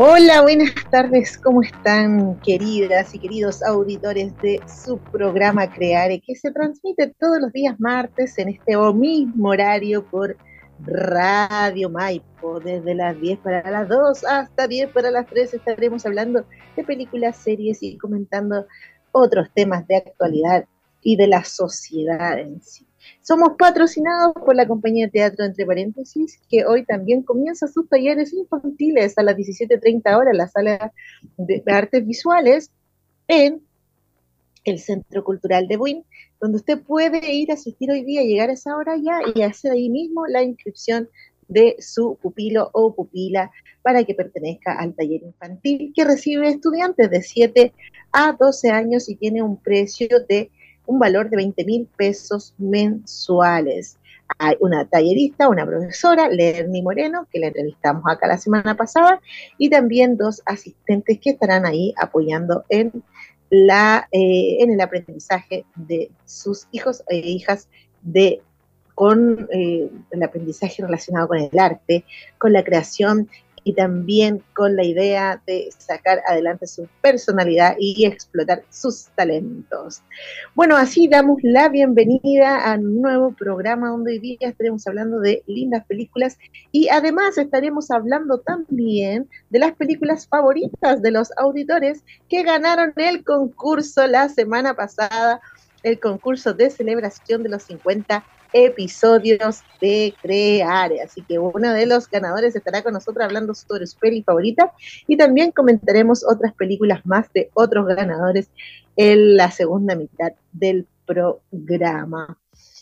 Hola, buenas tardes, ¿cómo están queridas y queridos auditores de su programa Creare, que se transmite todos los días martes en este mismo horario por Radio Maipo, desde las 10 para las 2 hasta 10 para las 3 estaremos hablando de películas, series y comentando otros temas de actualidad y de la sociedad en sí. Somos patrocinados por la compañía de teatro Entre Paréntesis, que hoy también comienza sus talleres infantiles a las 17.30 horas en la sala de artes visuales en el Centro Cultural de Buin, donde usted puede ir a asistir hoy día, llegar a esa hora ya y hacer ahí mismo la inscripción de su pupilo o pupila para que pertenezca al taller infantil que recibe estudiantes de 7 a 12 años y tiene un precio de un valor de 20 mil pesos mensuales. Hay una tallerista, una profesora, Lerny Moreno, que la entrevistamos acá la semana pasada, y también dos asistentes que estarán ahí apoyando en, la, eh, en el aprendizaje de sus hijos e hijas de con eh, el aprendizaje relacionado con el arte, con la creación y también con la idea de sacar adelante su personalidad y explotar sus talentos. Bueno, así damos la bienvenida a un nuevo programa donde hoy día estaremos hablando de lindas películas y además estaremos hablando también de las películas favoritas de los auditores que ganaron el concurso la semana pasada, el concurso de celebración de los 50 episodios de Creare. Así que uno de los ganadores estará con nosotros hablando sobre su peli favorita y también comentaremos otras películas más de otros ganadores en la segunda mitad del programa.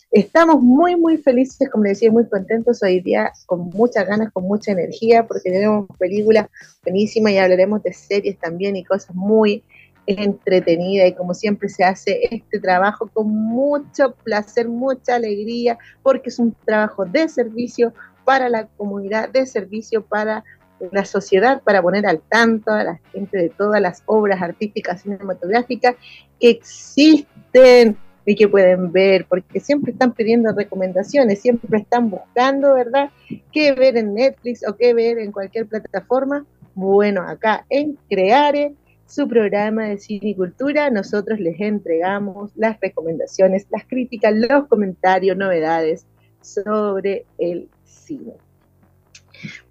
Estamos muy, muy felices, como les decía, muy contentos hoy día, con muchas ganas, con mucha energía, porque tenemos películas buenísimas y hablaremos de series también y cosas muy entretenida y como siempre se hace este trabajo con mucho placer, mucha alegría, porque es un trabajo de servicio para la comunidad, de servicio para la sociedad, para poner al tanto a la gente de todas las obras artísticas cinematográficas que existen y que pueden ver, porque siempre están pidiendo recomendaciones, siempre están buscando, ¿verdad?, qué ver en Netflix o qué ver en cualquier plataforma. Bueno, acá en Creare su programa de cine y cultura, nosotros les entregamos las recomendaciones, las críticas, los comentarios, novedades sobre el cine.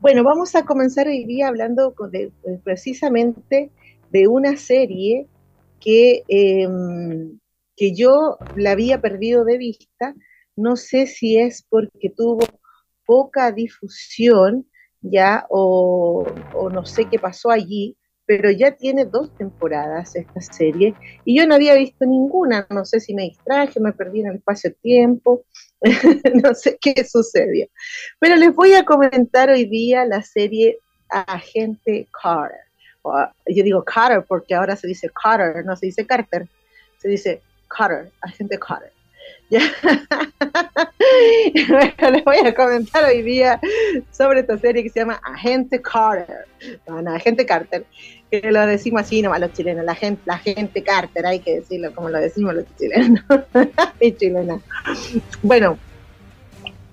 Bueno, vamos a comenzar hoy día hablando precisamente de una serie que, em, que yo la había perdido de vista. No sé si es porque tuvo poca difusión ya o no sé qué pasó allí, pero ya tiene dos temporadas esta serie y yo no había visto ninguna, no sé si me distraje, me perdí en el espacio-tiempo, no sé qué sucedió. Pero les voy a comentar hoy día la serie Agente Carter. yo digo Carter porque ahora se dice Carter, no se dice Carter, se dice Carter, Agente Carter. ¿Ya? les voy a comentar hoy día sobre esta serie que se llama Agente Carter. Bueno, Agente Carter, que lo decimos así nomás los chilenos, la gente, la gente Carter, hay que decirlo como lo decimos los chilenos. y chilena. Bueno,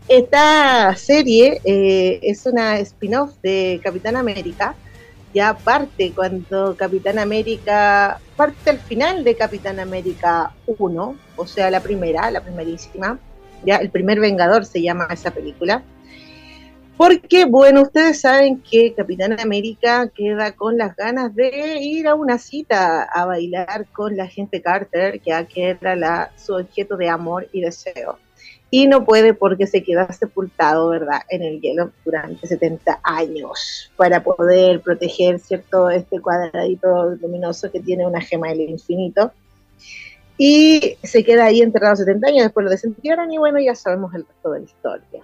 esta serie eh, es una spin-off de Capitán América ya parte cuando Capitán América, parte al final de Capitán América 1, o sea, la primera, la primerísima, ya el primer Vengador se llama esa película. Porque, bueno, ustedes saben que Capitán América queda con las ganas de ir a una cita a bailar con la gente Carter, que era la, su objeto de amor y deseo. Y no puede porque se queda sepultado, ¿verdad?, en el hielo durante 70 años para poder proteger, ¿cierto?, este cuadradito luminoso que tiene una gema del infinito. Y se queda ahí enterrado 70 años, después lo desentierran y bueno, ya sabemos el resto de la historia.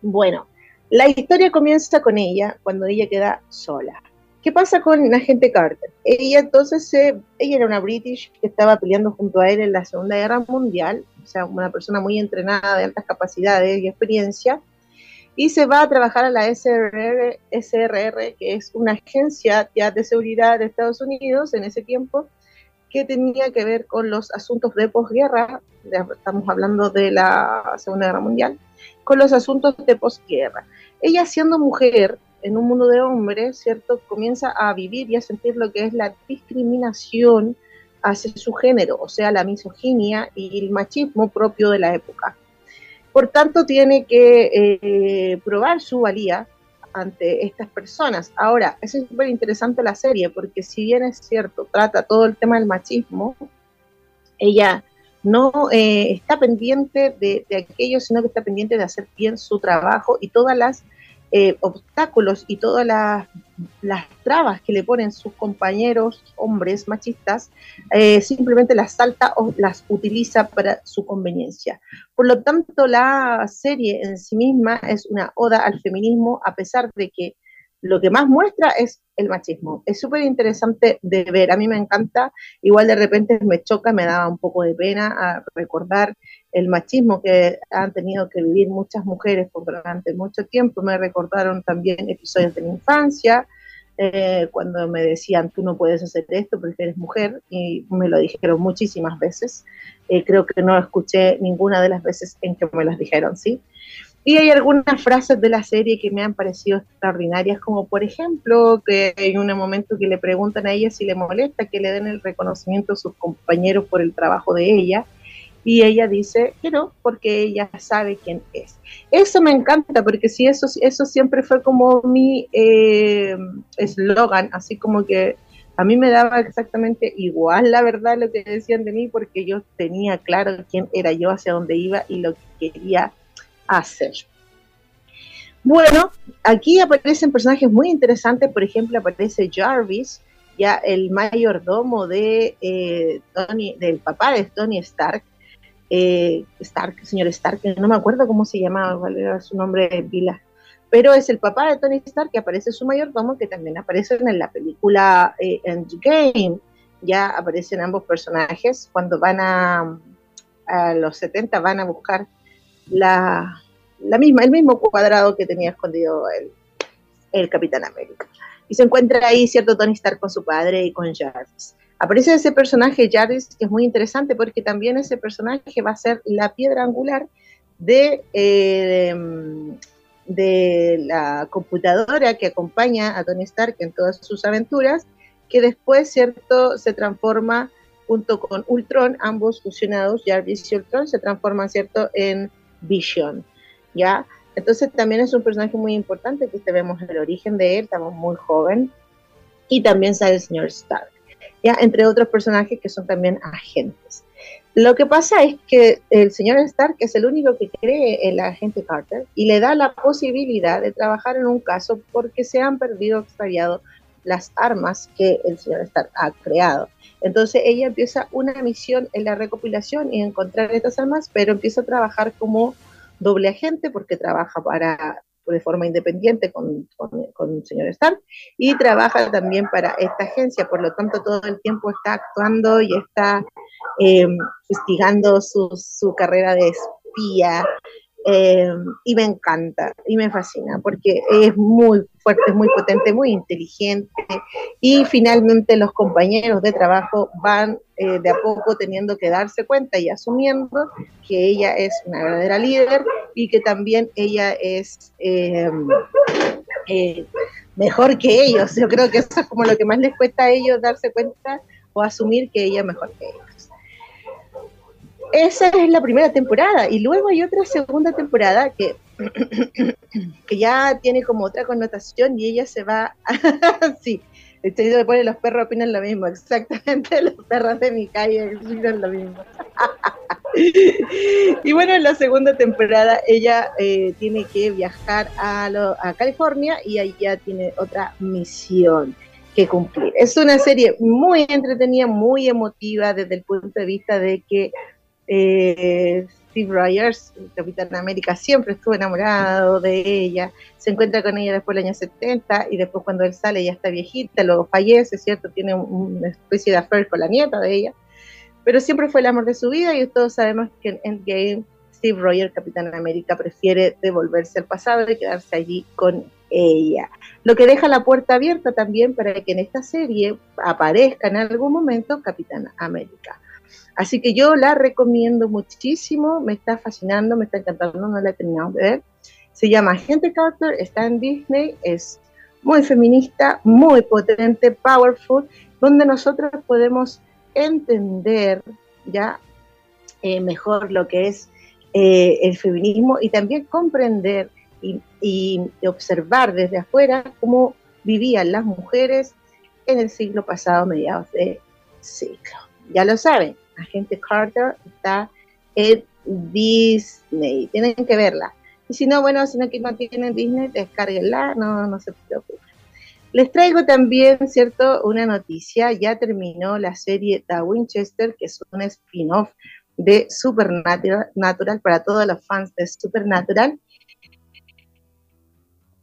Bueno, la historia comienza con ella cuando ella queda sola. ¿Qué pasa con la gente Carter? Ella entonces, ella era una British que estaba peleando junto a él en la Segunda Guerra Mundial, o sea, una persona muy entrenada, de altas capacidades y experiencia, y se va a trabajar a la SRR, SRR que es una agencia ya de seguridad de Estados Unidos en ese tiempo, que tenía que ver con los asuntos de posguerra, estamos hablando de la Segunda Guerra Mundial, con los asuntos de posguerra. Ella siendo mujer en un mundo de hombres, ¿cierto? Comienza a vivir y a sentir lo que es la discriminación hacia su género, o sea, la misoginia y el machismo propio de la época. Por tanto, tiene que eh, probar su valía ante estas personas. Ahora, es súper interesante la serie, porque si bien es cierto, trata todo el tema del machismo, ella no eh, está pendiente de, de, aquello, sino que está pendiente de hacer bien su trabajo y todas las eh, obstáculos y todas las, trabas que le ponen sus compañeros hombres machistas, eh, simplemente las salta o las utiliza para su conveniencia. Por lo tanto, la serie en sí misma es una oda al feminismo, a pesar de que lo que más muestra es el machismo. Es súper interesante de ver, a mí me encanta, igual de repente me choca, me daba un poco de pena recordar el machismo que han tenido que vivir muchas mujeres por durante mucho tiempo. Me recordaron también episodios de mi infancia, eh, cuando me decían, tú no puedes hacer esto porque eres mujer, y me lo dijeron muchísimas veces. Eh, creo que no escuché ninguna de las veces en que me las dijeron, ¿sí? Y hay algunas frases de la serie que me han parecido extraordinarias, como por ejemplo que hay un momento que le preguntan a ella si le molesta que le den el reconocimiento a sus compañeros por el trabajo de ella, y ella dice que no, porque ella sabe quién es. Eso me encanta, porque si eso, eso siempre fue como mi eh, eslogan, así como que a mí me daba exactamente igual la verdad lo que decían de mí, porque yo tenía claro quién era yo, hacia dónde iba y lo que quería hacer. Bueno, aquí aparecen personajes muy interesantes, por ejemplo, aparece Jarvis, ya el mayordomo de eh, Tony, del papá de Tony Stark, eh, Stark, señor Stark, no me acuerdo cómo se llamaba, cuál era su nombre de pila, pero es el papá de Tony Stark que aparece su mayordomo, que también aparece en la película eh, Endgame, ya aparecen ambos personajes cuando van a, a los 70 van a buscar la, la misma, el mismo cuadrado que tenía escondido el, el Capitán América. Y se encuentra ahí, cierto, Tony Stark con su padre y con Jarvis. Aparece ese personaje Jarvis, que es muy interesante porque también ese personaje va a ser la piedra angular de, eh, de la computadora que acompaña a Tony Stark en todas sus aventuras, que después, cierto, se transforma junto con Ultron, ambos fusionados, Jarvis y Ultron, se transforman, cierto, en Vision, ¿ya? Entonces también es un personaje muy importante, que vemos el origen de él, estamos muy joven, y también sale el señor Stark, ¿ya? Entre otros personajes que son también agentes. Lo que pasa es que el señor Stark es el único que cree en la agente Carter y le da la posibilidad de trabajar en un caso porque se han perdido, extraviado las armas que el señor Stark ha creado. Entonces ella empieza una misión en la recopilación y encontrar estas armas, pero empieza a trabajar como doble agente porque trabaja para de forma independiente con, con, el señor Stark y trabaja también para esta agencia, por lo tanto todo el tiempo está actuando y está eh, investigando su, su carrera de espía, eh, y me encanta y me fascina porque es muy fuerte, es muy potente, muy inteligente y finalmente los compañeros de trabajo van eh, de a poco teniendo que darse cuenta y asumiendo que ella es una verdadera líder y que también ella es eh, mejor que ellos. Yo creo que eso es como lo que más les cuesta a ellos darse cuenta o asumir que ella es mejor que ellos. Esa es la primera temporada y luego hay otra segunda temporada que, que ya tiene como otra connotación y ella se va, sí, este le pone los perros opinan lo mismo, exactamente, los perros de mi calle opinan lo mismo. y bueno, en la segunda temporada ella eh, tiene que viajar a, a California y ya tiene otra misión que cumplir. Es una serie muy entretenida, muy emotiva desde el punto de vista de que eh, Steve Rogers, Capitán América, siempre estuvo enamorado de ella, se encuentra con ella después del año 70 y después cuando él sale ya está viejita, luego fallece, ¿cierto? Tiene una especie de affair con la nieta de ella, pero siempre fue el amor de su vida y todos sabemos que en Endgame Steve Rogers, Capitán América, prefiere devolverse al pasado y quedarse allí con ella. Lo que deja la puerta abierta también para que en esta serie aparezca en algún momento Capitán América. Así que yo la recomiendo muchísimo, me está fascinando, me está encantando, no la he terminado de ver. Se llama Gente Carter, está en Disney, es muy feminista, muy potente, powerful, donde nosotros podemos entender ya eh, mejor lo que es eh, el feminismo y también comprender y, y, observar desde afuera cómo vivían las mujeres en el siglo pasado, mediados de siglo. Ya lo saben, Agente Carter está en Disney. Tienen que verla. Y si no, bueno, si no, no tienen Disney, descarguenla, no, no se preocupen. Les traigo también, ¿cierto?, una noticia. Ya terminó la serie The Winchester, que es un spin-off de Supernatural para todos los fans de Supernatural.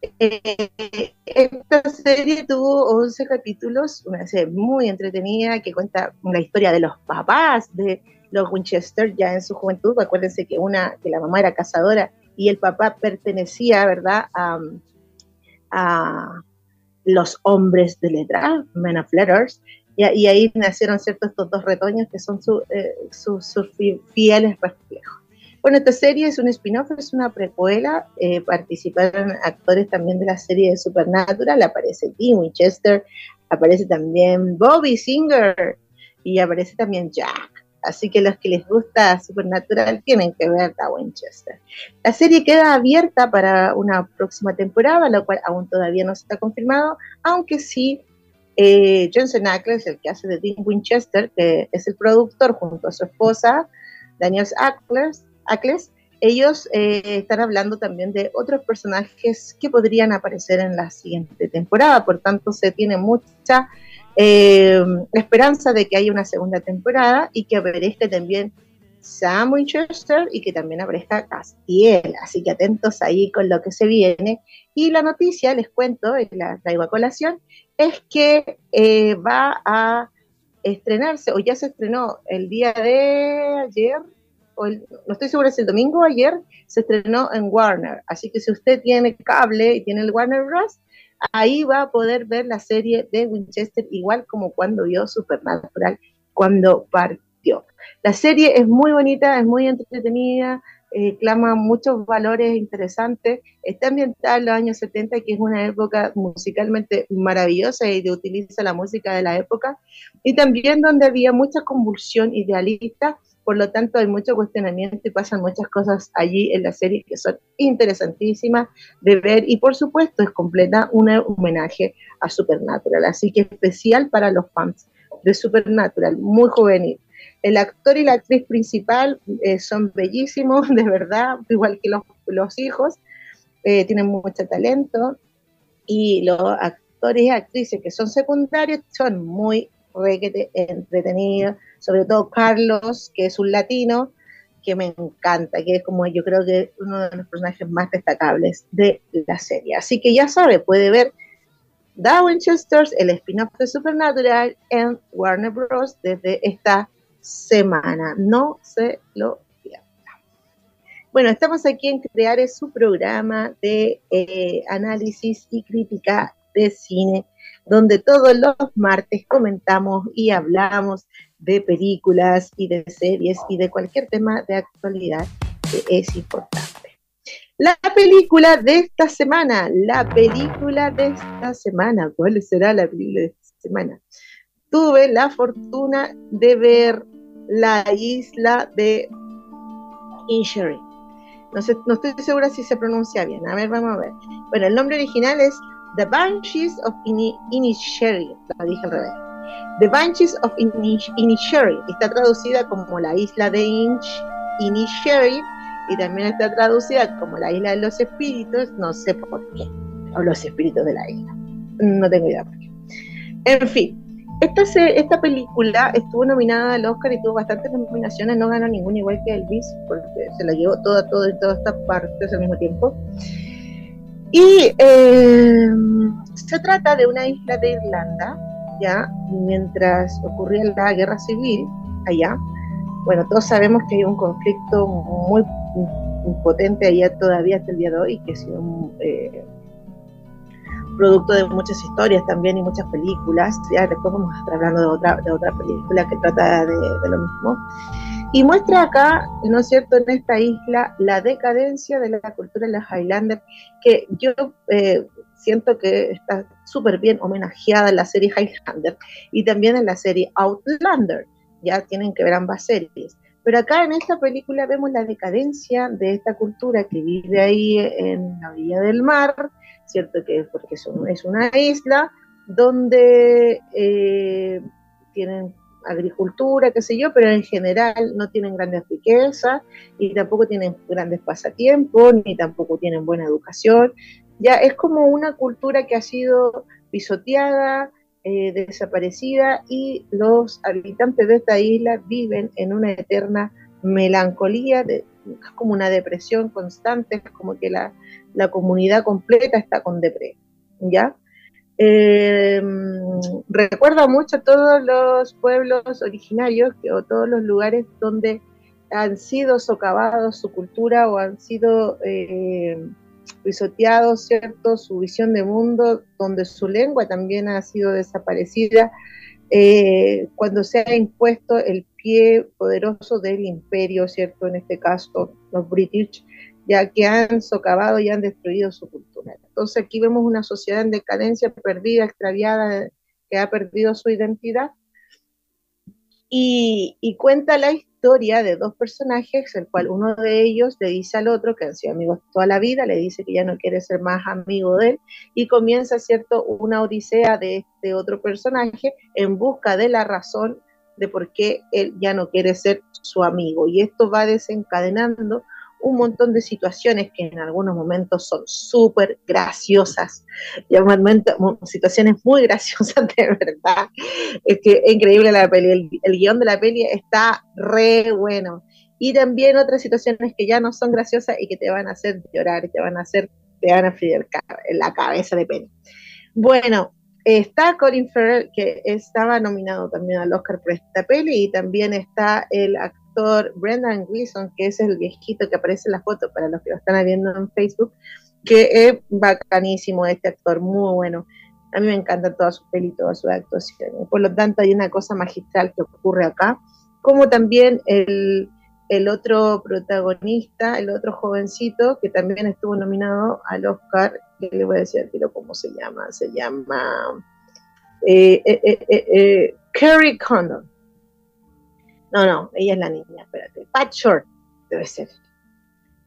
Eh, esta serie tuvo 11 capítulos, una serie muy entretenida que cuenta la historia de los papás de los Winchester ya en su juventud. Acuérdense que una que la mamá era cazadora y el papá pertenecía, ¿verdad?, a, los hombres de letra, Men of Letters, y, ahí nacieron ciertos estos dos retoños que son eh, sus fieles reflejos. Bueno, esta serie es un spin-off, es una precuela. Eh, participaron actores también de la serie de Supernatural. Aparece Tim Winchester, aparece también Bobby Singer y aparece también Jack. Así que los que les gusta Supernatural tienen que ver a Winchester. La serie queda abierta para una próxima temporada, lo cual aún todavía no está confirmado, aunque sí eh, Johnson Ackles, el que hace de Dean Winchester, que es el productor junto a su esposa, Daniel Ackles, Ackles, ellos eh, están hablando también de otros personajes que podrían aparecer en la siguiente temporada, por tanto se tiene mucha eh, esperanza de que haya una segunda temporada y que aparezca también Sam Winchester y que también aparezca Castiel, así que atentos ahí con lo que se viene. Y la noticia, les cuento, la traigo a colación, es que eh, va a estrenarse, o ya se estrenó el día de ayer, no estoy segura si el domingo o ayer, se estrenó en Warner. Así que si usted tiene cable y tiene el Warner Bros., ahí va a poder ver la serie de Winchester igual como cuando vio Supernatural, cuando partió. La serie es muy bonita, es muy entretenida, eh, clama muchos valores interesantes. Está ambientada en los años 70, que es una época musicalmente maravillosa y utiliza la música de la época, y también donde había mucha convulsión idealista por lo tanto hay mucho cuestionamiento y pasan muchas cosas allí en la serie que son interesantísimas de ver y por supuesto es completa un homenaje a Supernatural, así que especial para los fans de Supernatural, muy juvenil. El actor y la actriz principal eh, son bellísimos, de verdad, igual que los, hijos, eh, tienen mucho talento y los actores y actrices que son secundarios son muy requete entretenido, sobre todo Carlos, que es un latino, que me encanta, que es como yo creo que uno de los personajes más destacables de la serie. Así que ya sabe, puede ver The Winchesters, el spin-off de Supernatural en Warner Bros. desde esta semana. No se lo pierda. Bueno, estamos aquí en Crear su programa de eh, análisis y crítica de cine donde todos los martes comentamos y hablamos de películas y de series y de cualquier tema de actualidad que es importante. La película de esta semana, la película de esta semana, ¿cuál será la película de esta semana? Tuve la fortuna de ver La isla de Inisherin. No, sé, no estoy segura si se pronuncia bien. A ver, vamos a ver. Bueno, el nombre original es The Banshees of Inisherin. Lo dije al revés. The Banshees of Inisherin. Está traducida como la isla de Inch, Inisherin. Y también está traducida como la isla de los espíritus. No sé por qué. O los espíritus de la isla. No tengo idea por qué. En fin, esta, esta película estuvo nominada al Oscar y tuvo bastantes nominaciones, no ganó ninguna igual que Elvis, porque se la llevó toda, toda, en todas estas partes al mismo tiempo. Y eh, se trata de una isla de Irlanda, mientras ocurría la guerra civil allá. Bueno, todos sabemos que hay un conflicto muy potente allá todavía hasta el día de hoy, que ha sido eh, producto de muchas historias también y muchas películas. Ya después vamos a estar hablando de otra, película que trata de, lo mismo. Y muestra acá, ¿no es cierto?, en esta isla la decadencia de la cultura de los Highlander, que yo eh, siento que está súper bien homenajeada en la serie Highlander y también en la serie Outlander. Ya tienen que ver ambas series. Pero acá en esta película vemos la decadencia de esta cultura que vive ahí en la orilla del mar, ¿cierto? Que porque es una isla donde eh, tienen agricultura, qué sé yo, pero en general no tienen grandes riquezas y tampoco tienen grandes pasatiempos, ni tampoco tienen buena educación. Ya es como una cultura que ha sido pisoteada, eh, desaparecida y los habitantes de esta isla viven en una eterna melancolía, de, como una depresión constante, es como que la, la comunidad completa está con depresión, ¿ya? Eh, recuerda mucho a todos los pueblos originarios o todos los lugares donde han sido socavados su cultura o han sido eh, pisoteados, ¿cierto? Su visión de mundo, donde su lengua también ha sido desaparecida, eh, cuando se ha impuesto el pie poderoso del imperio, ¿cierto? En este caso, los British, ya que han socavado y han destruido su cultura. Entonces aquí vemos una sociedad en decadencia, perdida, extraviada, que ha perdido su identidad. Y, cuenta la historia de dos personajes, el cual uno de ellos le dice al otro, que han sido amigos toda la vida, le dice que ya no quiere ser más amigo de él, y comienza, ¿cierto?, una odisea de este otro personaje en busca de la razón de por qué él ya no quiere ser su amigo. Y esto va desencadenando un montón de situaciones que en algunos momentos son súper graciosas, y momentos, situaciones muy graciosas de verdad. Es que es increíble la peli, el, el, guion de la peli está re bueno. Y también otras situaciones que ya no son graciosas y que te van a hacer llorar, te van a hacer, te van a freír la cabeza de peli. Bueno, está Colin Farrell, que estaba nominado también al Oscar por esta peli, y también está el actor Brendan Gleeson, que es el viejito que aparece en la foto para los que lo están viendo en Facebook, que es bacanísimo este actor, muy bueno. A mí me encanta toda su peli, toda su actuación. Por lo tanto, hay una cosa magistral que ocurre acá, como también el, otro protagonista, el otro jovencito, que también estuvo nominado al Oscar, que le voy a decir pero cómo se llama, se llama eh, eh, eh, eh Kerry Condon. No, no, ella es la niña, espérate. Pat Short debe ser.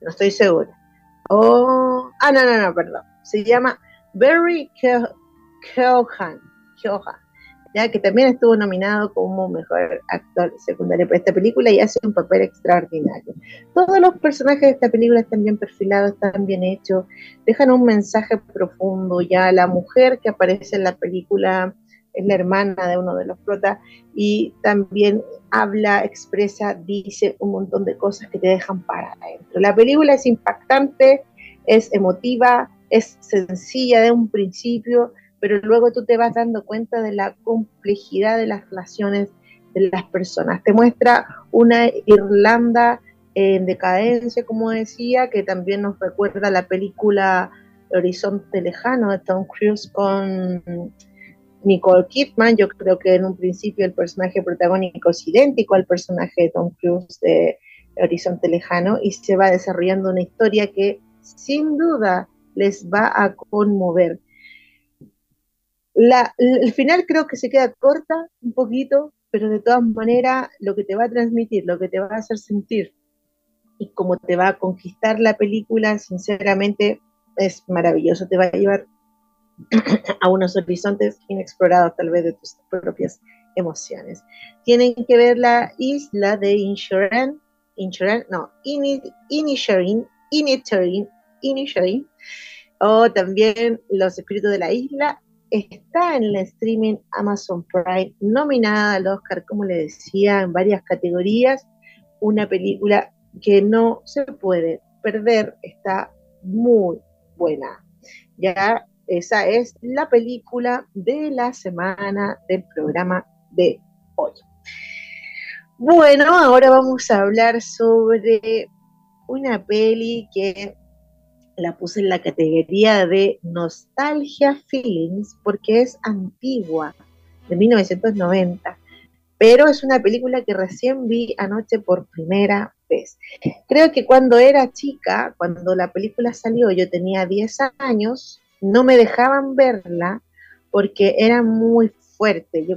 No estoy segura. Oh, ah, no, no, no, perdón. Se llama Barry Keoghan, ya que también estuvo nominado como mejor actor secundario por esta película y hace un papel extraordinario. Todos los personajes de esta película están bien perfilados, están bien hechos, dejan un mensaje profundo. Ya la mujer que aparece en la película es la hermana de uno de los protas y también habla, expresa, dice un montón de cosas que te dejan para adentro. La película es impactante, es emotiva, es sencilla de un principio, pero luego tú te vas dando cuenta de la complejidad de las relaciones de las personas. Te muestra una Irlanda en decadencia, como decía, que también nos recuerda la película Horizonte Lejano de Tom Cruise con Nicole Kidman, yo creo que en un principio el personaje protagónico es idéntico al personaje de Tom Cruise de Horizonte Lejano y se va desarrollando una historia que sin duda les va a conmover. el final creo que se queda corta un poquito, pero de todas maneras lo que te va a transmitir, lo que te va a hacer sentir y cómo te va a conquistar la película, sinceramente es maravilloso, te va a llevar a unos horizontes inexplorados tal vez de tus propias emociones. Tienen que ver la isla de Inshuren, Inshuren, no, Inisherin, Inisherin, Inisherin, o también Los Espíritus de la Isla, está en el streaming Amazon Prime, nominada al Oscar, como le decía, en varias categorías, una película que no se puede perder, está muy buena. Ya esa es la película de la semana del programa de hoy. Bueno, ahora vamos a hablar sobre una peli que la puse en la categoría de Nostalgia Films porque es antigua, de 1990, pero es una película que recién vi anoche por primera vez. Creo que cuando era chica, cuando la película salió, yo tenía 10 años, no me dejaban verla porque era muy fuerte. Yo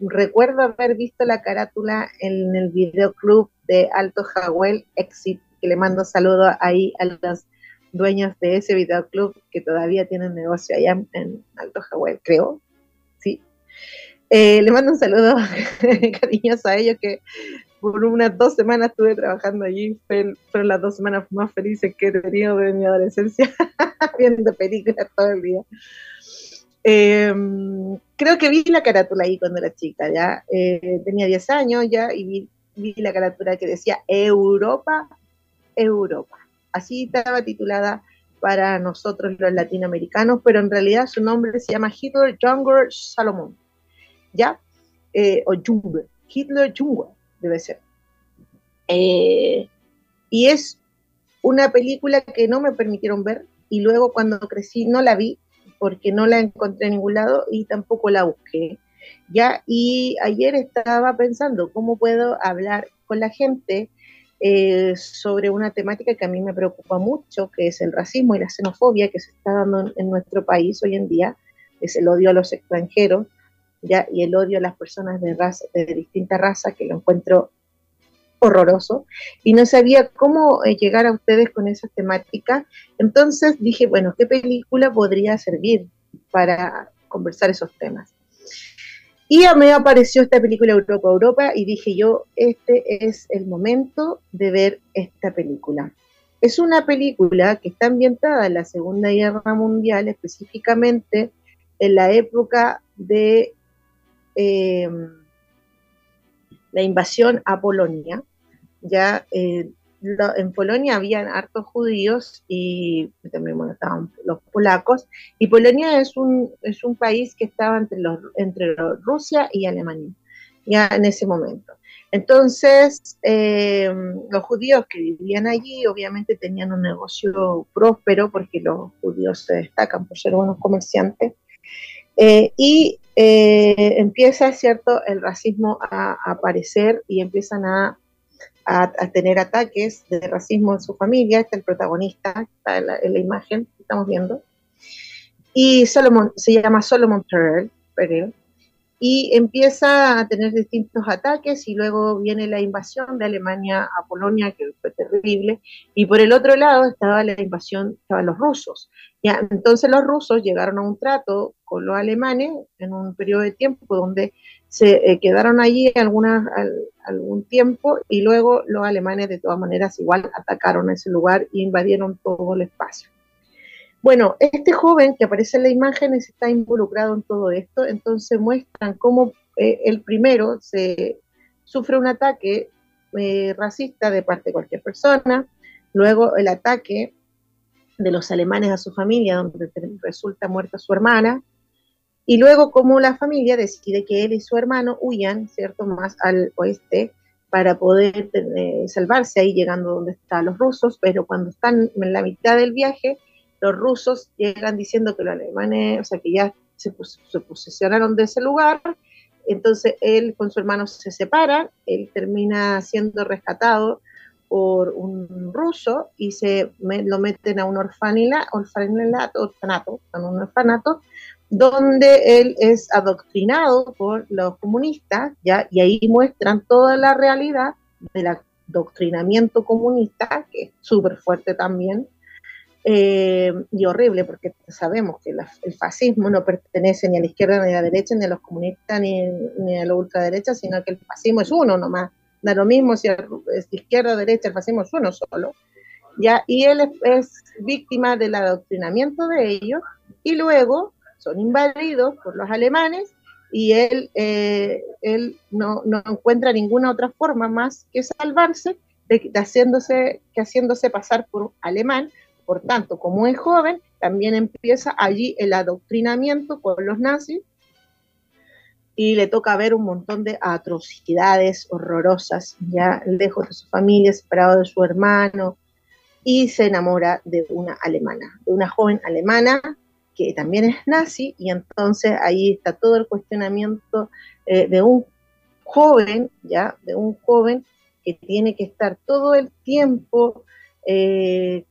recuerdo haber visto la carátula en el videoclub de Alto Jahuel Exit, que le mando saludos ahí a los dueños de ese videoclub que todavía tienen negocio allá en Alto Jahuel, creo. Sí. Eh, le mando un saludo cariñoso a ellos que por unas dos semanas estuve trabajando allí, fueron las dos semanas más felices que he tenido de mi adolescencia, viendo películas todo el día. Em, creo que vi la carátula ahí cuando era chica, ya eh, tenía 10 años ya y vi, la carátula que decía Europa, Europa. Así estaba titulada para nosotros los latinoamericanos, pero en realidad su nombre se llama Hitler Younger Salomon, ¿ya? Eh, o Junger, Hitler Junger debe ser. Eh, y es una película que no me permitieron ver y luego cuando crecí no la vi porque no la encontré en ningún lado y tampoco la busqué. Ya, y ayer estaba pensando cómo puedo hablar con la gente eh, sobre una temática que a mí me preocupa mucho, que es el racismo y la xenofobia que se está dando en, nuestro país hoy en día, es el odio a los extranjeros, ya, y el odio a las personas de, raza, de distinta raza, que lo encuentro horroroso, y no sabía cómo eh, llegar a ustedes con esa temática. Entonces dije, bueno, ¿qué película podría servir para conversar esos temas? Y a me apareció esta película Europa Europa y dije yo, este es el momento de ver esta película. Es una película que está ambientada en la Segunda Guerra Mundial, específicamente en la época de em, la invasión a Polonia. Ya eh, en Polonia habían hartos judíos y también estaban los polacos, y Polonia es un, es un país que estaba entre, los, entre Rusia y Alemania, ya en ese momento. Entonces, eh, los judíos que vivían allí obviamente tenían un negocio próspero porque los judíos se destacan por ser buenos comerciantes. Eh, y eh, empieza, ¿cierto?, el racismo a aparecer y empiezan a tener ataques de racismo en su familia, está el protagonista, está en la, imagen que estamos viendo, y Solomon, se llama Solomon Perel, y empieza a tener distintos ataques y luego viene la invasión de Alemania a Polonia, que fue terrible, y por el otro lado estaba la invasión, estaban los rusos. Ya, entonces los rusos llegaron a un trato con los alemanes en un periodo de tiempo donde se eh, quedaron allí algún tiempo y luego los alemanes de todas maneras igual atacaron ese lugar e invadieron todo el espacio. Bueno, este joven que aparece en la imagen está involucrado en todo esto, entonces muestran cómo eh, el primero se sufre un ataque eh, racista de parte de cualquier persona, luego el ataque de los alemanes a su familia, donde resulta muerta su hermana, y luego como la familia decide que él y su hermano huyan, ¿cierto?, más al oeste para poder eh, salvarse ahí llegando donde están los rusos, pero cuando están en la mitad del viaje, los rusos llegan diciendo que los alemanes, o sea, que ya se, se posesionaron de ese lugar, entonces él con su hermano se separa, él termina siendo rescatado por un ruso y se lo meten a un orfanila, orfanato, orfanato, en un orfanato, donde él es adoctrinado por los comunistas, ¿ya? y ahí muestran toda la realidad de la adoctrinamiento comunista, que es súper fuerte también, eh, y horrible, porque sabemos que el fascismo no pertenece ni a la izquierda ni a la derecha, ni a los comunistas ni, ni a la ultraderecha, sino que el fascismo es uno nomás. Da lo mismo si es izquierda o derecha, el fascismo es uno solo. ¿ya? Y él es, víctima del adoctrinamiento de ellos, y luego son invadidos por los alemanes y él, eh, él no, no, encuentra ninguna otra forma más que salvarse de, haciéndose, que haciéndose pasar por alemán. Por tanto, como es joven, también empieza allí el adoctrinamiento con los nazis y le toca ver un montón de atrocidades horrorosas, ya lejos de su familia, separado de su hermano, y se enamora de una alemana, de una joven alemana que también es nazi, y entonces ahí está todo el cuestionamiento eh, de un joven, ¿ya? De un joven que tiene que estar todo el tiempo eh,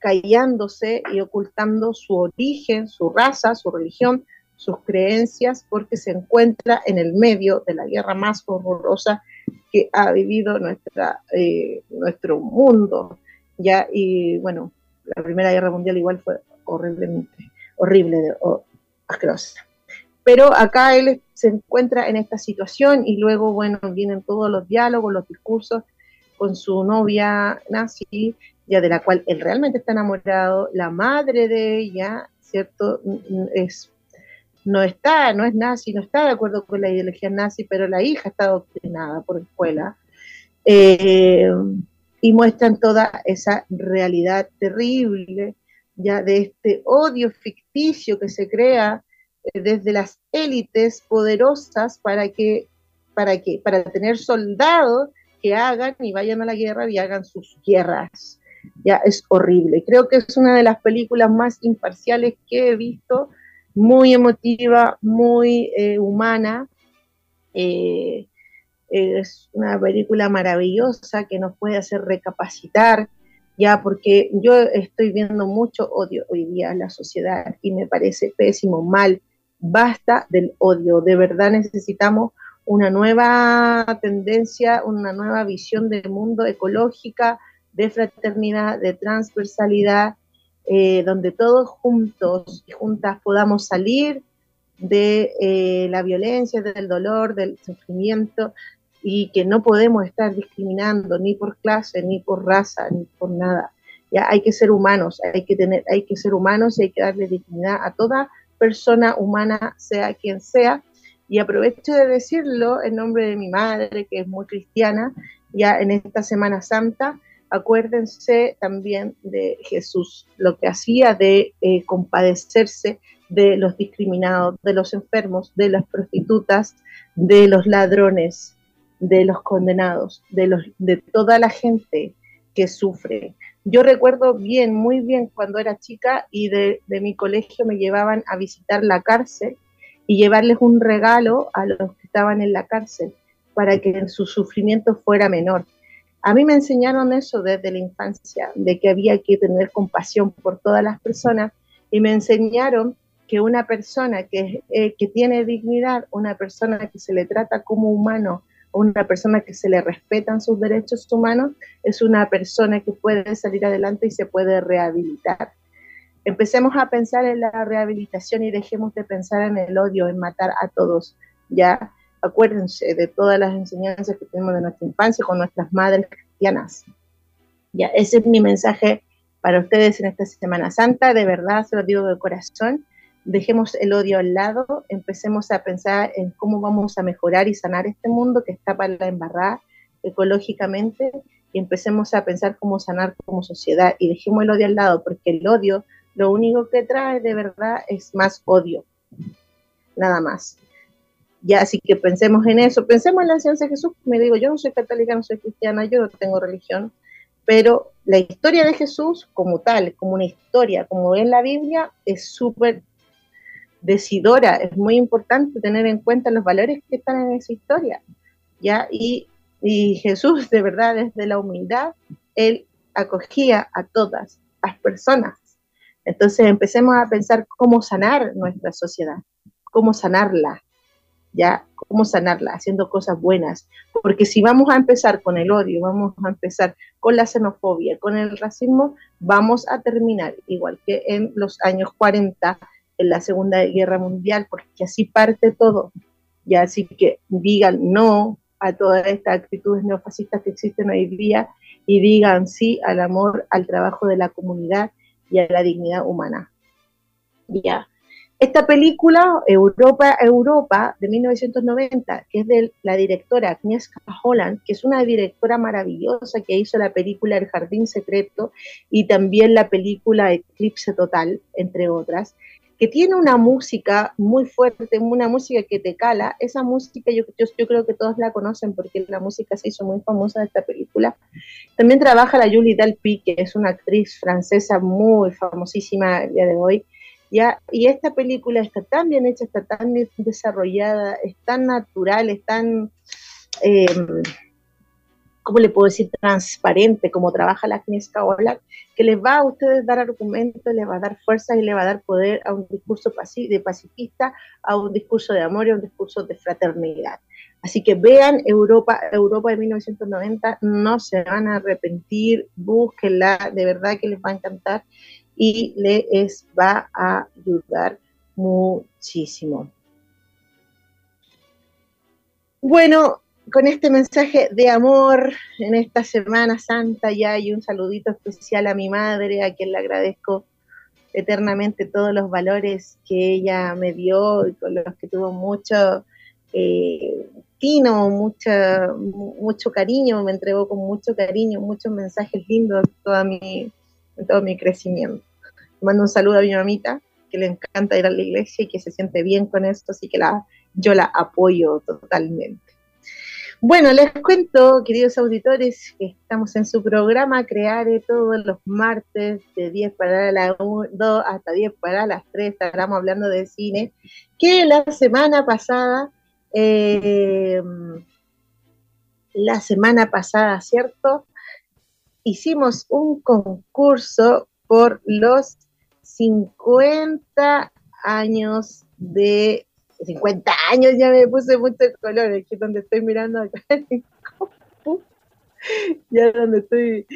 callándose y ocultando su origen, su raza, su religión, sus creencias, porque se encuentra en el medio de la guerra más horrorosa que ha vivido nuestra, eh, nuestro mundo. ¿ya? Y bueno, la Primera Guerra Mundial igual fue horriblemente horrible, o asquerosa. Pero acá él se encuentra en esta situación y luego, bueno, vienen todos los diálogos, los discursos con su novia nazi, de la cual él realmente está enamorado, la madre de ella, ¿cierto? Es, no está, no es nazi, no está de acuerdo con la ideología nazi, pero la hija está adoctrinada por escuela. Eh, y muestran toda esa realidad terrible ya de este odio ficticio que se crea eh, desde las élites poderosas para que, para que, para tener soldados que hagan y vayan a la guerra y hagan sus guerras. Ya es horrible. Creo que es una de las películas más imparciales que he visto, muy emotiva, muy eh, humana. Eh, es una película maravillosa que nos puede hacer recapacitar ya porque yo estoy viendo mucho odio hoy día en la sociedad y me parece pésimo, mal. Basta del odio, de verdad necesitamos una nueva tendencia, una nueva visión del mundo ecológica, de fraternidad, de transversalidad, eh, donde todos juntos y juntas podamos salir de eh, la violencia, del dolor, del sufrimiento, y que no podemos estar discriminando ni por clase, ni por raza, ni por nada. Ya hay que ser humanos, hay que tener, hay que ser humanos y hay que darle dignidad a toda persona humana, sea quien sea. Y aprovecho de decirlo en nombre de mi madre, que es muy cristiana, ya en esta Semana Santa, acuérdense también de Jesús, lo que hacía de eh, compadecerse de los discriminados, de los enfermos, de las prostitutas, de los ladrones, de los condenados, de, los, de toda la gente que sufre. Yo recuerdo bien, muy bien cuando era chica y de, mi colegio me llevaban a visitar la cárcel y llevarles un regalo a los que estaban en la cárcel para que su sufrimiento fuera menor. A mí me enseñaron eso desde la infancia, de que había que tener compasión por todas las personas y me enseñaron que una persona que, eh, tiene dignidad, una persona que se le trata como humano, una persona que se le respetan sus derechos humanos, es una persona que puede salir adelante y se puede rehabilitar. Empecemos a pensar en la rehabilitación y dejemos de pensar en el odio, en matar a todos. Ya acuérdense de todas las enseñanzas que tenemos de nuestra infancia con nuestras madres cristianas. Ya, ese es mi mensaje para ustedes en esta Semana Santa. De verdad, se lo digo de corazón dejemos el odio al lado, empecemos a pensar en cómo vamos a mejorar y sanar este mundo que está para embarrar ecológicamente y empecemos a pensar cómo sanar como sociedad y dejemos el odio al lado, porque el odio lo único que trae de verdad es más odio, nada más. Ya, así que pensemos en eso, pensemos en la enseñanza de Jesús, me digo, yo no soy católica, no soy cristiana, yo no tengo religión, pero la historia de Jesús como tal, como una historia, como en la Biblia, es súper decidora, es muy importante tener en cuenta los valores que están en esa historia, ¿ya? Y, y Jesús, de verdad, desde la humildad, Él acogía a todas las personas. Entonces empecemos a pensar cómo sanar nuestra sociedad, cómo sanarla, ¿ya? cómo sanarla, haciendo cosas buenas. Porque si vamos a empezar con el odio, vamos a empezar con la xenofobia, con el racismo, vamos a terminar igual que en los años 40, en la Segunda Guerra Mundial, porque así parte todo. Y así que digan no a todas estas actitudes neofascistas que existen hoy día y digan sí al amor, al trabajo de la comunidad y a la dignidad humana. Ya. Esta película, Europa, Europa, de 1990, que es de la directora Agnieszka Holland, que es una directora maravillosa que hizo la película El Jardín Secreto y también la película Eclipse Total, entre otras, que tiene una música muy fuerte, una música que te cala. Esa música yo, yo, creo que todos la conocen porque la música se hizo muy famosa de esta película. También trabaja la Julie Delpy, que es una actriz francesa muy famosísima el día de hoy. Y esta película está tan bien hecha, está tan desarrollada, es tan natural, es tan... Eh, ¿cómo le puedo decir? Transparente, como trabaja la Agnieszka Ola, que les va a ustedes dar argumentos, les va a dar fuerza y le va a dar poder a un discurso de pacifista, a un discurso de amor y a un discurso de fraternidad. Así que vean Europa, Europa de 1990, no se van a arrepentir, búsquenla, de verdad que les va a encantar y les va a ayudar muchísimo. Bueno, con este mensaje de amor en esta Semana Santa ya y un saludito especial a mi madre, a quien le agradezco eternamente todos los valores que ella me dio y con los que tuvo mucho eh, tino, mucho cariño, me entregó con mucho cariño, muchos mensajes lindos toda mi, en todo mi crecimiento. mando un saludo a mi mamita, que le encanta ir a la iglesia y que se siente bien con esto, así que la, yo la apoyo totalmente. Bueno, les cuento, queridos auditores, que estamos en su programa Creare todos los martes de 10 para las 2 hasta 10 para las 3. Estaremos hablando de cine. Que la semana pasada, eh, la semana pasada, ¿cierto? Hicimos un concurso por los 50 años de 50 años ya me puse mucho color, aquí donde estoy mirando acá el compu, ya donde estoy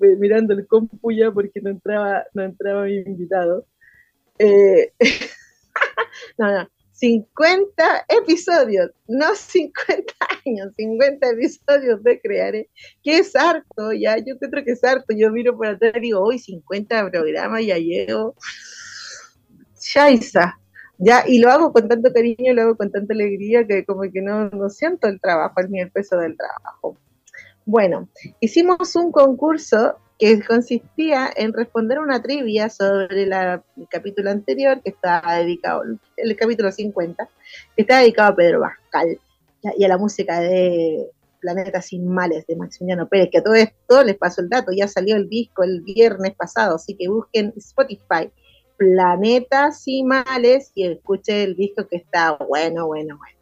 eh, mirando el compu ya porque no entraba, no entraba mi invitado. Eh, no, no, 50 episodios, no 50 años, 50 episodios de Creare, que es harto, ya, yo creo que es harto, yo miro por atrás y digo, hoy 50 programas, ya llego, Shaisa, ya, y lo hago con tanto cariño, lo hago con tanta alegría que como que no, no siento el trabajo, ni el peso del trabajo. Bueno, hicimos un concurso que consistía en responder una trivia sobre el capítulo anterior, que estaba dedicado, el capítulo 50, que está dedicado a Pedro Bascal y a la música de Planeta Sin Males de Maximiliano Pérez, que a todo esto les pasó el dato, ya salió el disco el viernes pasado, así que busquen Spotify Planetas y Males y escuché el disco que está bueno, bueno, bueno.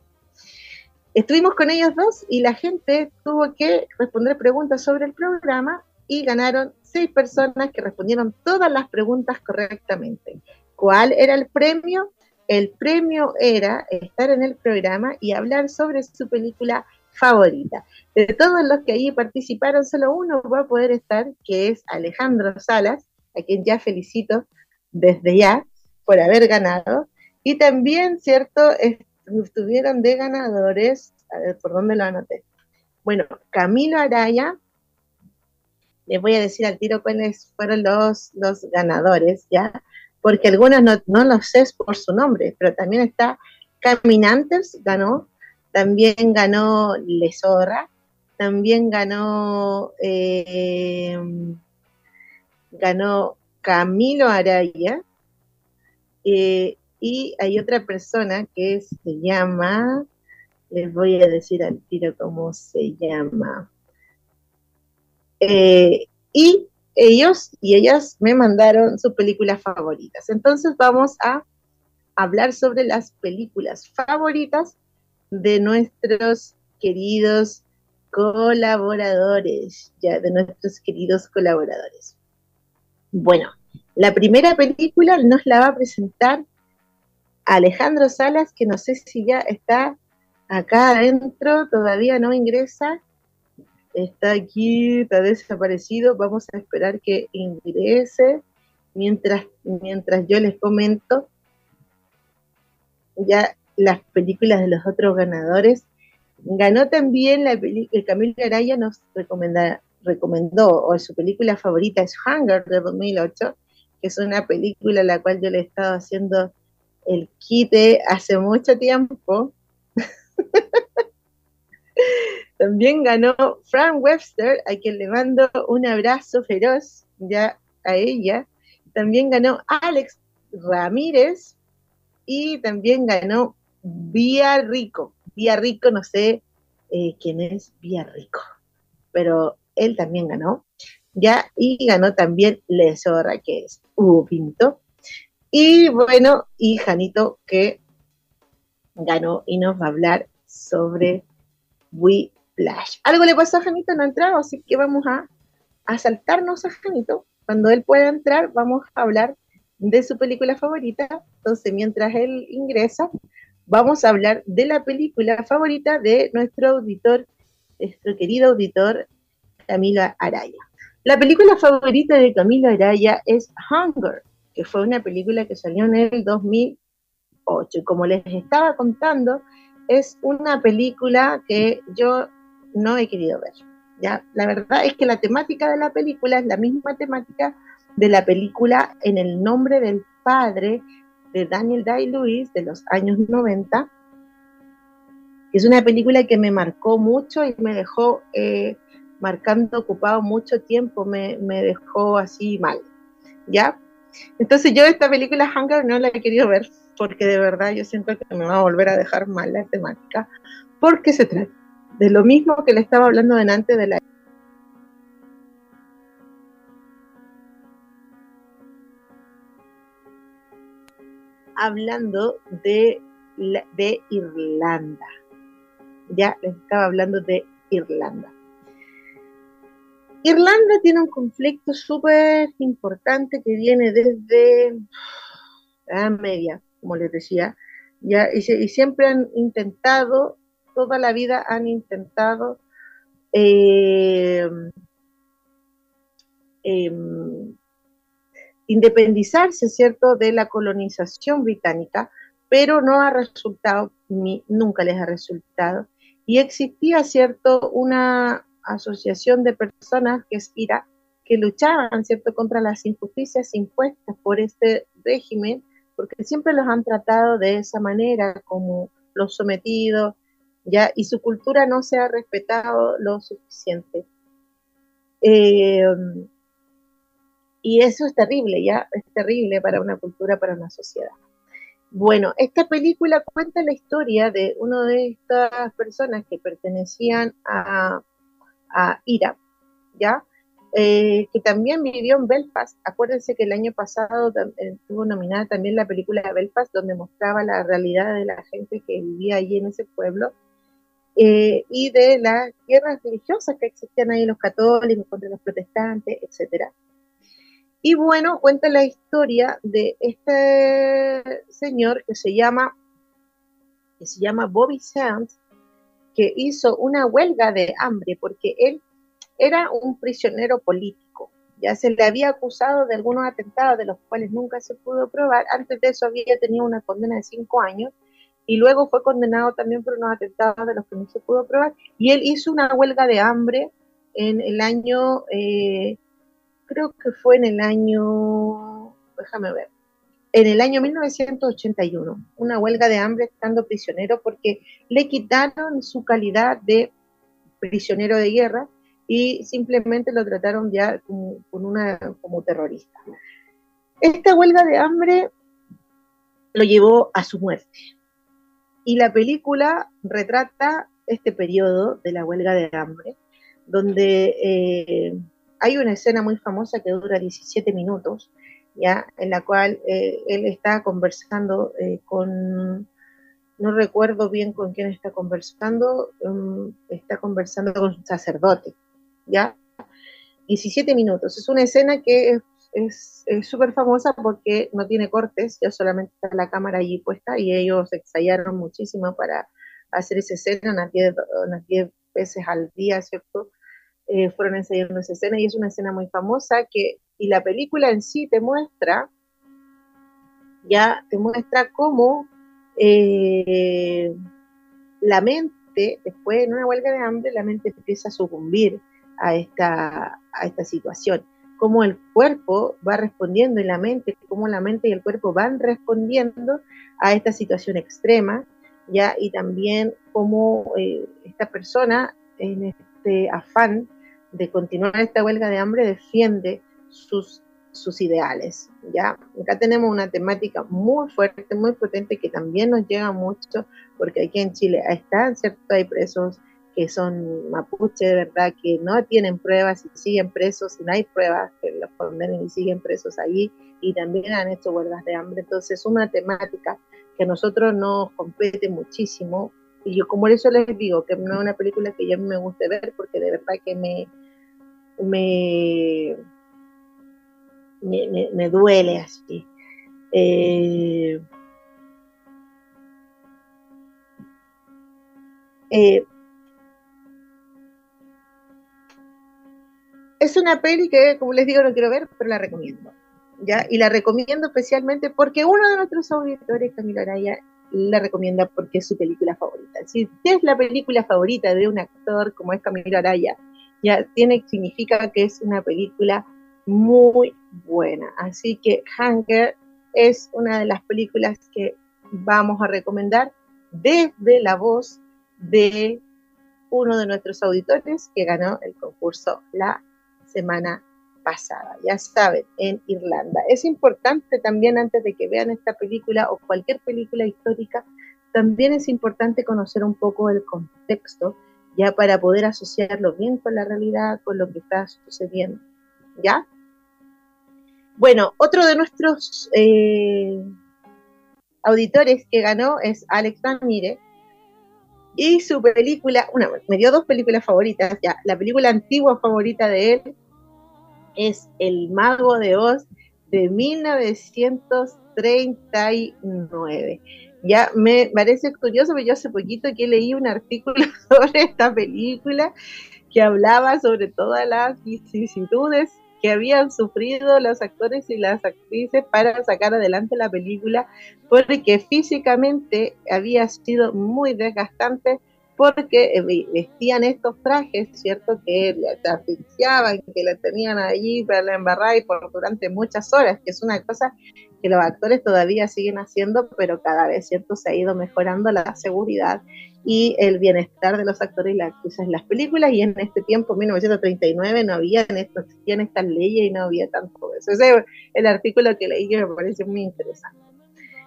Estuvimos con ellos dos y la gente tuvo que responder preguntas sobre el programa y ganaron seis personas que respondieron todas las preguntas correctamente. ¿Cuál era el premio? El premio era estar en el programa y hablar sobre su película favorita. De todos los que allí participaron, solo uno va a poder estar, que es Alejandro Salas, a quien ya felicito desde ya por haber ganado. Y también, ¿cierto? Estuvieron de ganadores, ¿por dónde lo anoté? Bueno, Camilo Araya, les voy a decir al tiro cuáles fueron los, los ganadores, ¿ya? Porque algunos no, no los sé por su nombre, pero también está Caminantes, ganó, también ganó Lesorra, también ganó, eh, ganó Camilo Araya, eh, y hay otra persona que se llama, les voy a decir al tiro cómo se llama. Eh, y ellos y ellas me mandaron sus películas favoritas. Entonces vamos a hablar sobre las películas favoritas de nuestros queridos colaboradores, ya de nuestros queridos colaboradores. Bueno, la primera película nos la va a presentar Alejandro Salas, que no sé si ya está acá adentro todavía no ingresa. Está aquí, está desaparecido. Vamos a esperar que ingrese mientras, mientras yo les comento ya las películas de los otros ganadores. Ganó también la película, Camilo Araya nos recomendó, o su película favorita es Hunger de 2008, que es una película a la cual yo le he estado haciendo el quite hace mucho tiempo. También ganó Frank Webster, a quien le mando un abrazo feroz ya a ella. También ganó Alex Ramírez y también ganó Vía Rico. Vía Rico, no sé eh, quién es Vía Rico, pero él también ganó. Ya, y ganó también Lesorra, que es Hugo Pinto. Y bueno, y Janito, que ganó y nos va a hablar sobre Algo le pasó a Janito, no ha entrado, así que vamos a, a saltarnos a Janito. Cuando él pueda entrar, vamos a hablar de su película favorita. Entonces, mientras él ingresa, vamos a hablar de la película favorita de nuestro auditor, nuestro querido auditor Camilo Araya. La película favorita de Camilo Araya es Hunger, que fue una película que salió en el 2008. Y como les estaba contando, es una película que yo no he querido ver. ¿ya? La verdad es que la temática de la película es la misma temática de la película En el nombre del padre de Daniel Day-Lewis de los años 90. Es una película que me marcó mucho y me dejó eh, marcando ocupado mucho tiempo, me, me, dejó así mal, ¿ya? Entonces yo esta película Hunger no la he querido ver porque de verdad yo siento que me va a volver a dejar mal la temática, porque se trata de lo mismo que le estaba hablando delante de la hablando de, de Irlanda. Ya les estaba hablando de Irlanda. Irlanda tiene un conflicto súper importante que viene desde la Media, como les decía, ya, y, siempre han intentado, toda la vida han intentado eh, em, independizarse, ¿cierto?, de la colonización británica, pero no ha resultado, ni, nunca les ha resultado. Y existía, ¿cierto?, una asociación de personas, que es que luchaban, ¿cierto?, contra las injusticias impuestas por este régimen, porque siempre los han tratado de esa manera, como los sometidos, ¿ya? Y su cultura no se ha respetado lo suficiente. Eh, y eso es terrible, ya es terrible para una cultura, para una sociedad. Bueno, esta película cuenta la historia de una de estas personas que pertenecían a, a IRA, ¿ya? Eh, que también vivió en Belfast. Acuérdense que el año pasado estuvo nominada también la película Belfast, donde mostraba la realidad de la gente que vivía allí en ese pueblo eh, y de las guerras religiosas que existían ahí, los católicos contra los protestantes, etcétera. Y bueno, cuenta la historia de este señor que se llama, que se llama Bobby Sands, que hizo una huelga de hambre porque él era un prisionero político. Ya se le había acusado de algunos atentados de los cuales nunca se pudo probar. Antes de eso había tenido una condena de cinco años y luego fue condenado también por unos atentados de los que no se pudo probar. Y él hizo una huelga de hambre en el año eh, creo que fue en el año, déjame ver, en el año 1981, una huelga de hambre estando prisionero porque le quitaron su calidad de prisionero de guerra y simplemente lo trataron ya como, una, como terrorista. Esta huelga de hambre lo llevó a su muerte. Y la película retrata este periodo de la huelga de hambre, donde eh, hay una escena muy famosa que dura 17 minutos, ¿ya? En la cual eh, él está conversando eh, con, no recuerdo bien con quién está conversando, um, está conversando con un sacerdote, ¿ya? 17 minutos. Es una escena que súper famosa porque no tiene cortes, ya solamente está la cámara allí puesta y ellos ensayaron muchísimo para, hacer esa escena unas 10 unas diez veces al día, ¿cierto? Eh, fueron ensayando esa escena y es una escena muy famosa que, y la película en sí te muestra, ya te muestra cómo eh, la mente, después en una huelga de hambre, la mente empieza a sucumbir a esta, a esta situación cómo el cuerpo va respondiendo y la mente, cómo la mente y el cuerpo van respondiendo a esta situación extrema, ¿ya? Y también cómo eh, esta persona, en este afán de continuar esta huelga de hambre, defiende sus, sus ideales, ¿ya? Acá tenemos una temática muy fuerte, muy potente, que también nos llega mucho, porque aquí en Chile están, ¿cierto? Hay presos que son mapuche de verdad, que no tienen pruebas y siguen presos, y no hay pruebas que los condenen y siguen presos ahí, y también han hecho huelgas de hambre. Entonces, es una temática que a nosotros nos compete muchísimo, y yo como eso les digo, que no es una película que yo me guste ver, porque de verdad que me, me, me, duele así. Eh, eh, es una peli que, como les digo, no quiero ver, pero la recomiendo. ¿ya? Y la recomiendo especialmente porque uno de nuestros auditores, Camilo Araya, la recomienda porque es su película favorita. Si es la película favorita de un actor como es Camilo Araya, ya tiene, significa que es una película muy buena. Así que Hunger es una de las películas que vamos a recomendar desde la voz de uno de nuestros auditores que ganó el concurso La semana pasada, ya saben, en Irlanda. Es importante también antes de que vean esta película o cualquier película histórica, también es importante conocer un poco el contexto, ya para poder asociarlo bien con la realidad, con lo que está sucediendo. ¿Ya? Bueno, otro de nuestros eh, auditores que ganó es Alex Ramírez, y su película, una, me dio dos películas favoritas, ya, la película antigua favorita de él es El Mago de Oz de 1939. Ya me parece curioso, porque yo hace poquito que leí un artículo sobre esta película que hablaba sobre todas las vicisitudes que habían sufrido los actores y las actrices para sacar adelante la película, porque físicamente había sido muy desgastante porque eh, vestían estos trajes, ¿cierto? Que te asfixiaban, que la tenían allí para la embarrada y por durante muchas horas, que es una cosa que los actores todavía siguen haciendo, pero cada vez, ¿cierto? Se ha ido mejorando la seguridad y el bienestar de los actores y las actrices en las películas, y en este tiempo, 1939, no había, no existían estas leyes y no había tanto eso. Ese es el artículo que leí que me parece muy interesante.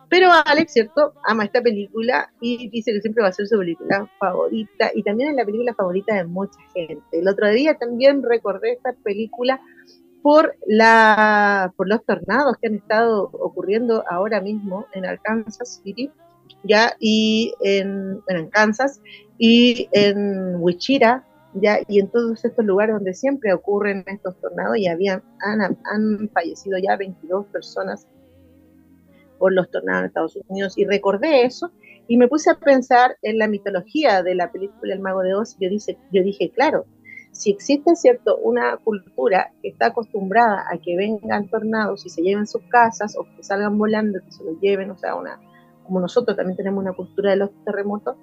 Pero Alex, ¿cierto? Ama esta película y dice que siempre va a ser su película favorita y también es la película favorita de mucha gente. El otro día también recordé esta película por, la, por los tornados que han estado ocurriendo ahora mismo en Arkansas City, ya, y en, Kansas, y en Wichita, ya, y en todos estos lugares donde siempre ocurren estos tornados, y habían, han fallecido ya 22 personas por los tornados en Estados Unidos. Y recordé eso y me puse a pensar en la mitología de la película El Mago de Oz. Yo, dice, yo dije, claro, si existe cierto una cultura que está acostumbrada a que vengan tornados y se lleven sus casas o que salgan volando, que se los lleven, o sea, una, como nosotros también tenemos una cultura de los terremotos,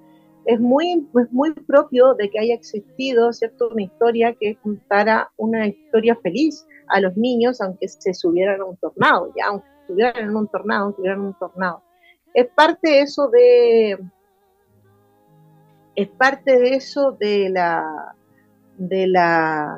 es muy, es muy propio de que haya existido cierto una historia que contara una historia feliz a los niños, aunque se subieran a un tornado, ya, aunque estuvieran en un tornado, estuvieran en un tornado. Es parte eso de, es parte de eso de la, de la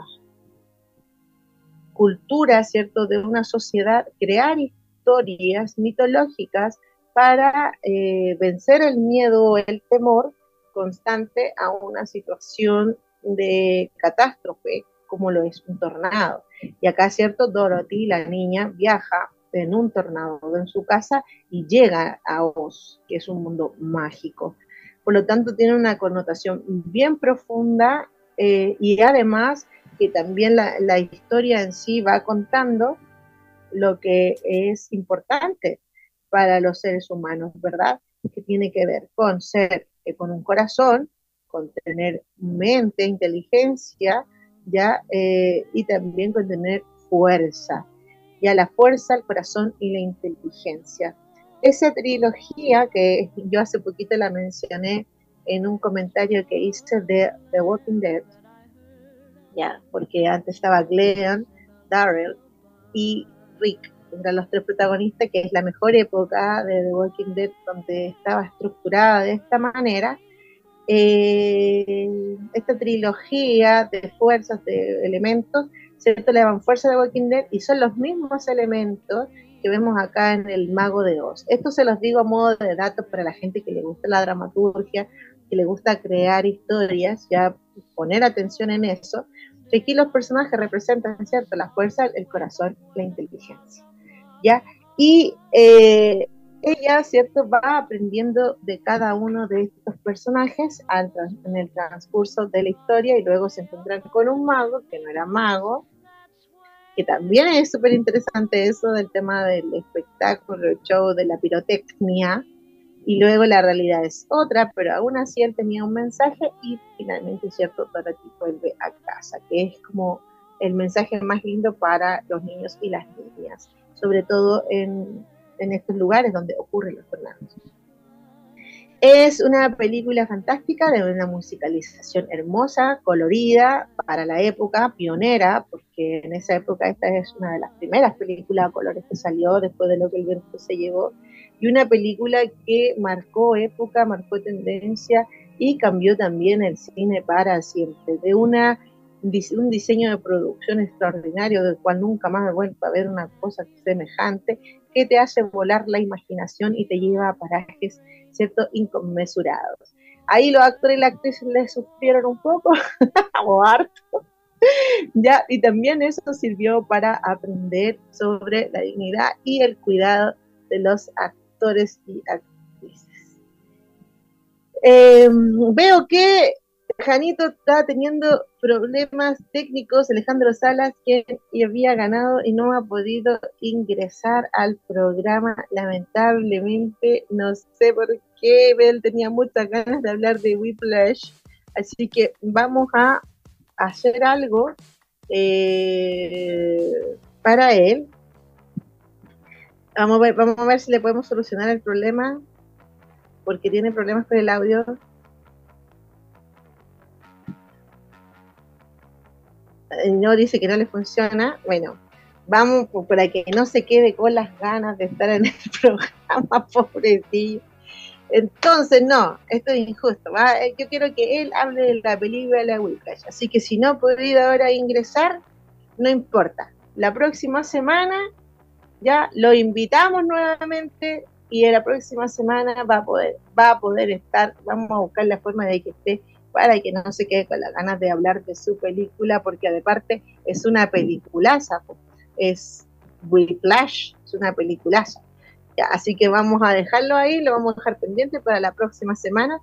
cultura, ¿cierto?, de una sociedad, crear historias mitológicas para eh, vencer el miedo, el temor constante a una situación de catástrofe, como lo es un tornado. Y acá, ¿cierto? Dorothy, la niña, viaja en un tornado en su casa y llega a Oz, que es un mundo mágico. Por lo tanto, tiene una connotación bien profunda eh, y además que también la, la historia en sí va contando lo que es importante para los seres humanos, ¿verdad? Que tiene que ver con ser eh, con un corazón, con tener mente, inteligencia, ya, eh, y también con tener fuerza, ya la fuerza, el corazón y la inteligencia. Esa trilogía que yo hace poquito la mencioné en un comentario que hice de The Walking Dead, ya, porque antes estaba Glenn, Daryl y Rick, eran los tres protagonistas, que es la mejor época de The Walking Dead, donde estaba estructurada de esta manera. Eh, esta trilogía de fuerzas, de elementos, ¿cierto? Dan fuerza de Walking Dead y son los mismos elementos que vemos acá en el Mago de Oz. Esto se los digo a modo de datos para la gente que le gusta la dramaturgia, que le gusta crear historias, ya poner atención en eso, aquí los personajes representan, ¿cierto? La fuerza, el corazón, la inteligencia. ¿ya? Y eh, ella, ¿cierto?, va aprendiendo de cada uno de estos personajes en el transcurso de la historia y luego se encuentran con un mago que no era mago, que también es súper interesante eso del tema del espectáculo, el show, de la pirotecnia, y luego la realidad es otra, pero aún así él tenía un mensaje y finalmente, ¿cierto?, Dorothy vuelve a casa, que es como el mensaje más lindo para los niños y las niñas sobre todo en, estos lugares donde ocurren los tornados. Es una película fantástica de una musicalización hermosa, colorida, para la época, pionera, porque en esa época esta es una de las primeras películas a colores que salió después de lo que el viento se llevó, y una película que marcó época, marcó tendencia y cambió también el cine para siempre, de una un diseño de producción extraordinario, del cual nunca más me vuelvo a ver una cosa semejante, que te hace volar la imaginación y te lleva a parajes, ¿cierto?, inconmensurados. Ahí los actores y las actrices le sufrieron un poco, o harto, ya, y también eso sirvió para aprender sobre la dignidad y el cuidado de los actores y actrices. Em, veo que Janito está teniendo problemas técnicos, Alejandro Salas, que había ganado y no ha podido ingresar al programa, lamentablemente, no sé por qué, él tenía muchas ganas de hablar de Whiplash, así que vamos a hacer algo eh, para él. Vamos a, ver, vamos a ver si le podemos solucionar el problema, porque tiene problemas con el audio. No dice que no le funciona, bueno, vamos para que no se quede con las ganas de estar en el programa, pobrecillo. Entonces, no, esto es injusto. Eh, yo quiero que él hable de la película de la Whiplash. Así que si no ha podido ahora ingresar, no importa. La próxima semana ya lo invitamos nuevamente y en la próxima semana va a poder, va a poder estar, vamos a buscar la forma de que esté para que no se quede con las ganas de hablar de su película, porque de parte es una peliculaza, es Whiplash, es una peliculaza. así que vamos a dejarlo ahí, lo vamos a dejar pendiente para la próxima semana,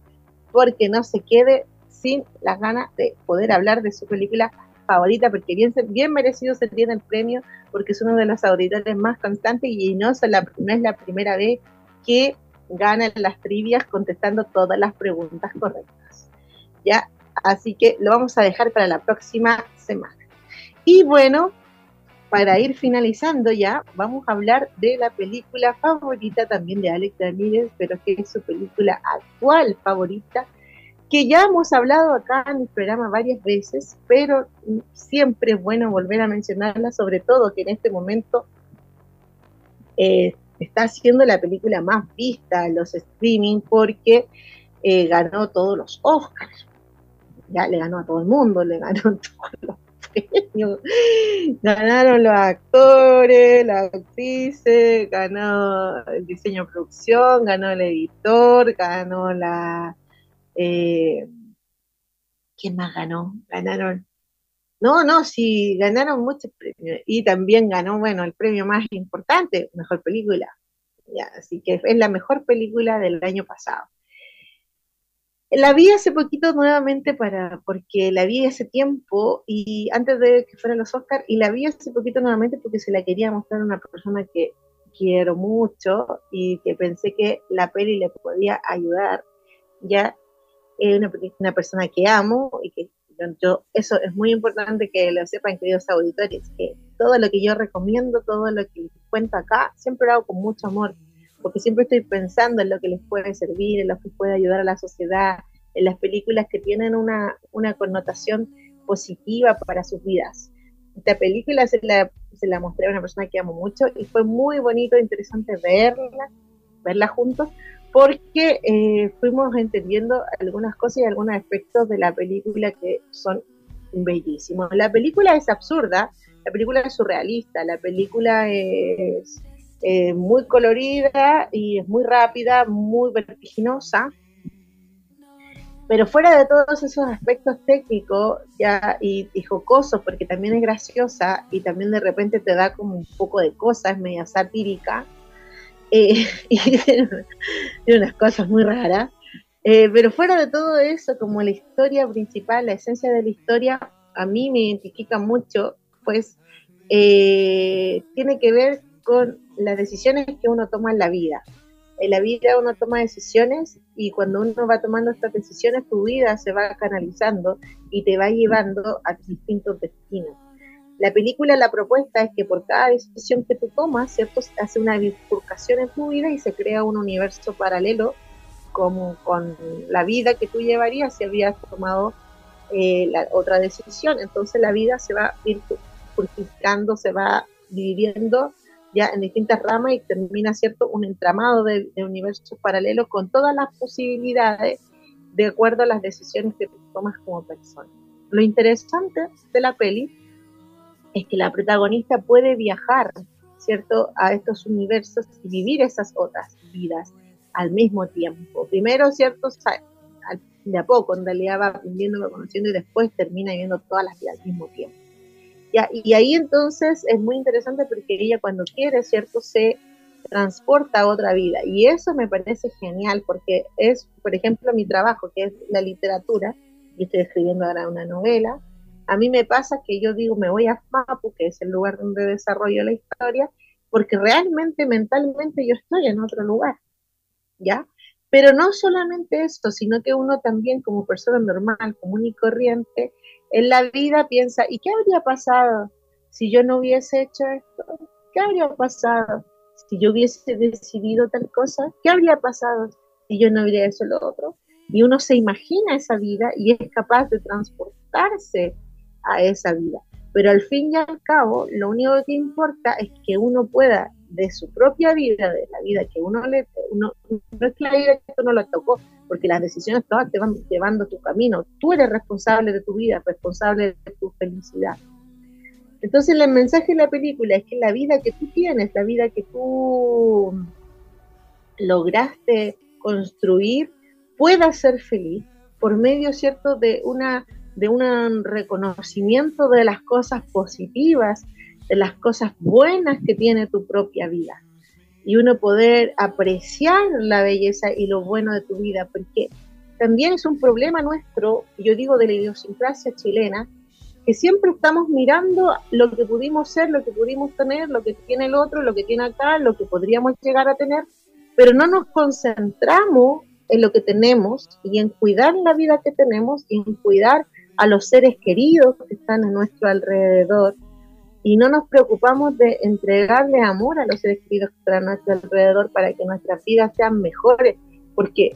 porque no se quede sin las ganas de poder hablar de su película favorita, porque bien, bien merecido se tiene el premio, porque es uno de los auditores más constantes y no, la, no es la primera vez que ganan las trivias contestando todas las preguntas correctas. ¿Ya? Así que lo vamos a dejar para la próxima semana. Y bueno, para ir finalizando ya, vamos a hablar de la película favorita también de Alex Ramírez, pero que es su película actual favorita, que ya hemos hablado acá en el programa varias veces, pero siempre es bueno volver a mencionarla, sobre todo que en este momento eh, está siendo la película más vista en los streaming porque eh, ganó todos los Oscars ya le ganó a todo el mundo, le ganó todos los premios, ganaron los actores, las actrices, ganó el diseño de producción, ganó el editor, ganó la... Eh, ¿Quién más ganó? Ganaron... No, no, sí, ganaron muchos premios. Y también ganó, bueno, el premio más importante, mejor película. Ya, así que es la mejor película del año pasado. La vi hace poquito nuevamente para, porque la vi hace tiempo y antes de que fueran los Oscars, y la vi hace poquito nuevamente porque se la quería mostrar a una persona que quiero mucho y que pensé que la peli le podía ayudar, ya, eh, una, una, persona que amo y que yo, eso es muy importante que lo sepan, queridos auditores, que todo lo que yo recomiendo, todo lo que cuento acá, siempre lo hago con mucho amor, porque siempre estoy pensando en lo que les puede servir, en lo que puede ayudar a la sociedad, en las películas que tienen una, una connotación positiva para sus vidas. Esta película se la, se la mostré a una persona que amo mucho y fue muy bonito, interesante verla, verla juntos, porque eh, fuimos entendiendo algunas cosas y algunos aspectos de la película que son bellísimos. La película es absurda, la película es surrealista, la película es eh, muy colorida y es muy rápida, muy vertiginosa, pero fuera de todos esos aspectos técnicos ya y, jocosos, porque también es graciosa y también de repente te da como un poco de cosas, media satírica, eh, y tiene, unas cosas muy raras. Eh, pero fuera de todo eso, como la historia principal, la esencia de la historia, a mí me identifica mucho, pues tiene que ver con las decisiones que uno toma en la vida en la vida uno toma decisiones y cuando uno va tomando estas decisiones, tu vida se va canalizando y te va llevando a distintos destinos. La película, la propuesta es que por cada decisión que tú tomas, ¿cierto? Hace una bifurcación en tu vida y se crea un universo paralelo como con la vida que tú llevarías si habías tomado eh, la otra decisión. Entonces la vida se va bifurcando, se va dividiendo ya en distintas ramas y termina, ¿cierto?, un entramado de, universos paralelos con todas las posibilidades de acuerdo a las decisiones que tomas como persona. Lo interesante de la peli es que la protagonista puede viajar, ¿cierto?, a estos universos y vivir esas otras vidas al mismo tiempo. Primero, ¿cierto?, de a poco, en realidad va aprendiendo, conociendo y después termina viviendo todas las vidas al mismo tiempo y ahí entonces es muy interesante porque ella cuando quiere, ¿cierto? Se transporta a otra vida. Y eso me parece genial porque es, por ejemplo, mi trabajo, que es la literatura, y estoy escribiendo ahora una novela. A mí me pasa que yo digo, me voy a Mapu, que es el lugar donde desarrollo la historia, porque realmente mentalmente yo estoy en otro lugar, ¿ya? Pero no solamente esto, sino que uno también como persona normal, común y corriente, en la vida piensa, ¿y qué habría pasado si yo no hubiese hecho esto? ¿Qué habría pasado si yo hubiese decidido tal cosa? ¿Qué habría pasado si yo no hubiera hecho lo otro? Y uno se imagina esa vida y es capaz de transportarse a esa vida. Pero al fin y al cabo, lo único que importa es que uno pueda, de su propia vida, de la vida que uno le, uno, no es que la vida que uno lo tocó, porque las decisiones todas te van llevando tu camino. Tú eres responsable de tu vida, responsable de tu felicidad. Entonces el mensaje de la película es que la vida que tú tienes, la vida que tú lograste construir, pueda ser feliz por medio, ¿cierto?, de una de un reconocimiento de las cosas positivas, de las cosas buenas que tiene tu propia vida. Y uno poder apreciar la belleza y lo bueno de tu vida, porque también es un problema nuestro, yo digo de la idiosincrasia chilena, que siempre estamos mirando lo que pudimos ser, lo que pudimos tener, lo que tiene el otro, lo que tiene acá, lo que podríamos llegar a tener, pero no nos concentramos en lo que tenemos y en cuidar la vida que tenemos y en cuidar a los seres queridos que están a nuestro alrededor y no nos preocupamos de entregarle amor a los seres queridos que están a nuestro alrededor para que nuestras vidas sean mejores, porque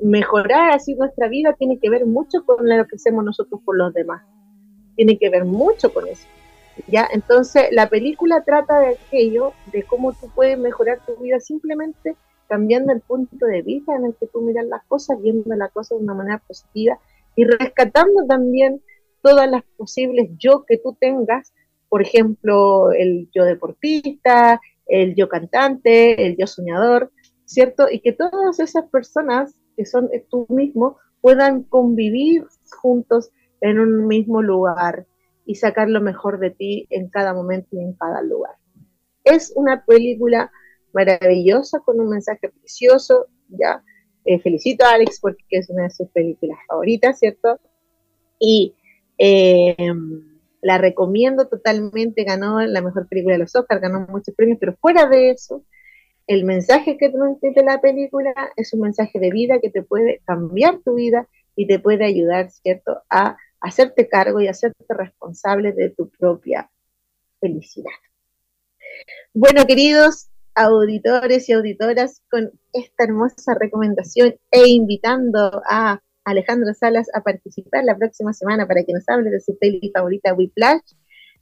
mejorar así nuestra vida tiene que ver mucho con lo que hacemos nosotros por los demás, tiene que ver mucho con eso. ¿ya? Entonces, la película trata de aquello, de cómo tú puedes mejorar tu vida simplemente cambiando el punto de vista en el que tú miras las cosas, viendo las cosas de una manera positiva y rescatando también todas las posibles yo que tú tengas por ejemplo, el yo deportista, el yo cantante, el yo soñador, ¿cierto? Y que todas esas personas que son tú mismo puedan convivir juntos en un mismo lugar y sacar lo mejor de ti en cada momento y en cada lugar. Es una película maravillosa con un mensaje precioso, ya. Eh, felicito a Alex porque es una de sus películas favoritas, ¿cierto? Y eh, la recomiendo totalmente, ganó la mejor película de los Oscars, ganó muchos premios, pero fuera de eso, el mensaje que transmite la película es un mensaje de vida que te puede cambiar tu vida y te puede ayudar, ¿cierto?, a hacerte cargo y hacerte responsable de tu propia felicidad. Bueno, queridos auditores y auditoras, con esta hermosa recomendación e invitando a Alejandro Salas a participar la próxima semana para que nos hable de su peli favorita, Whiplash,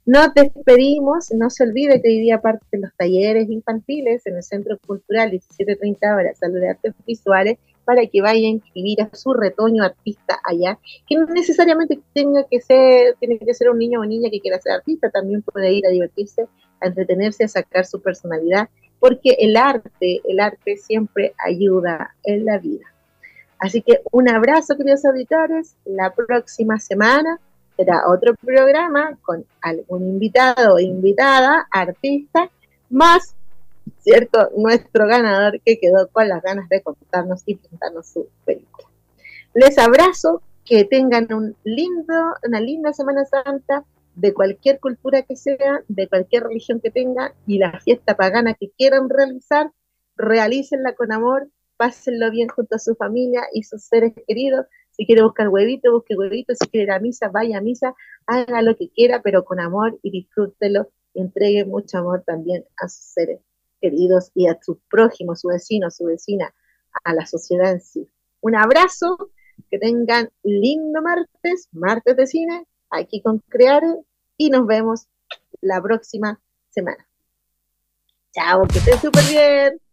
nos despedimos, no se olvide que hoy día de los talleres infantiles en el Centro Cultural 1730 horas, Salud de Artes Visuales, para que vaya a inscribir a su retoño artista allá, que no necesariamente tenga que ser, tiene que ser un niño o niña que quiera ser artista, también puede ir a divertirse, a entretenerse, a sacar su personalidad, porque el arte, el arte siempre ayuda en la vida. Así que un abrazo, queridos auditores, la próxima semana será otro programa con algún invitado o invitada, artista, más, ¿cierto? Nuestro ganador que quedó con las ganas de contarnos y presentarnos su película. Les abrazo, que tengan un lindo, una linda Semana Santa de cualquier cultura que sea, de cualquier religión que tenga y la fiesta pagana que quieran realizar, realícenla con amor, pásenlo bien junto a su familia y sus seres queridos si quiere buscar huevito, busque huevito. Si quiere ir a misa, vaya a misa. Haga lo que quiera, pero con amor y disfrútelo. entregue mucho amor también a sus seres queridos y a sus prójimos, su vecino, su vecina, a la sociedad en sí. Un abrazo, que tengan lindo martes, martes de cine, aquí con Creare, y nos vemos la próxima semana. Chao, que estén súper bien.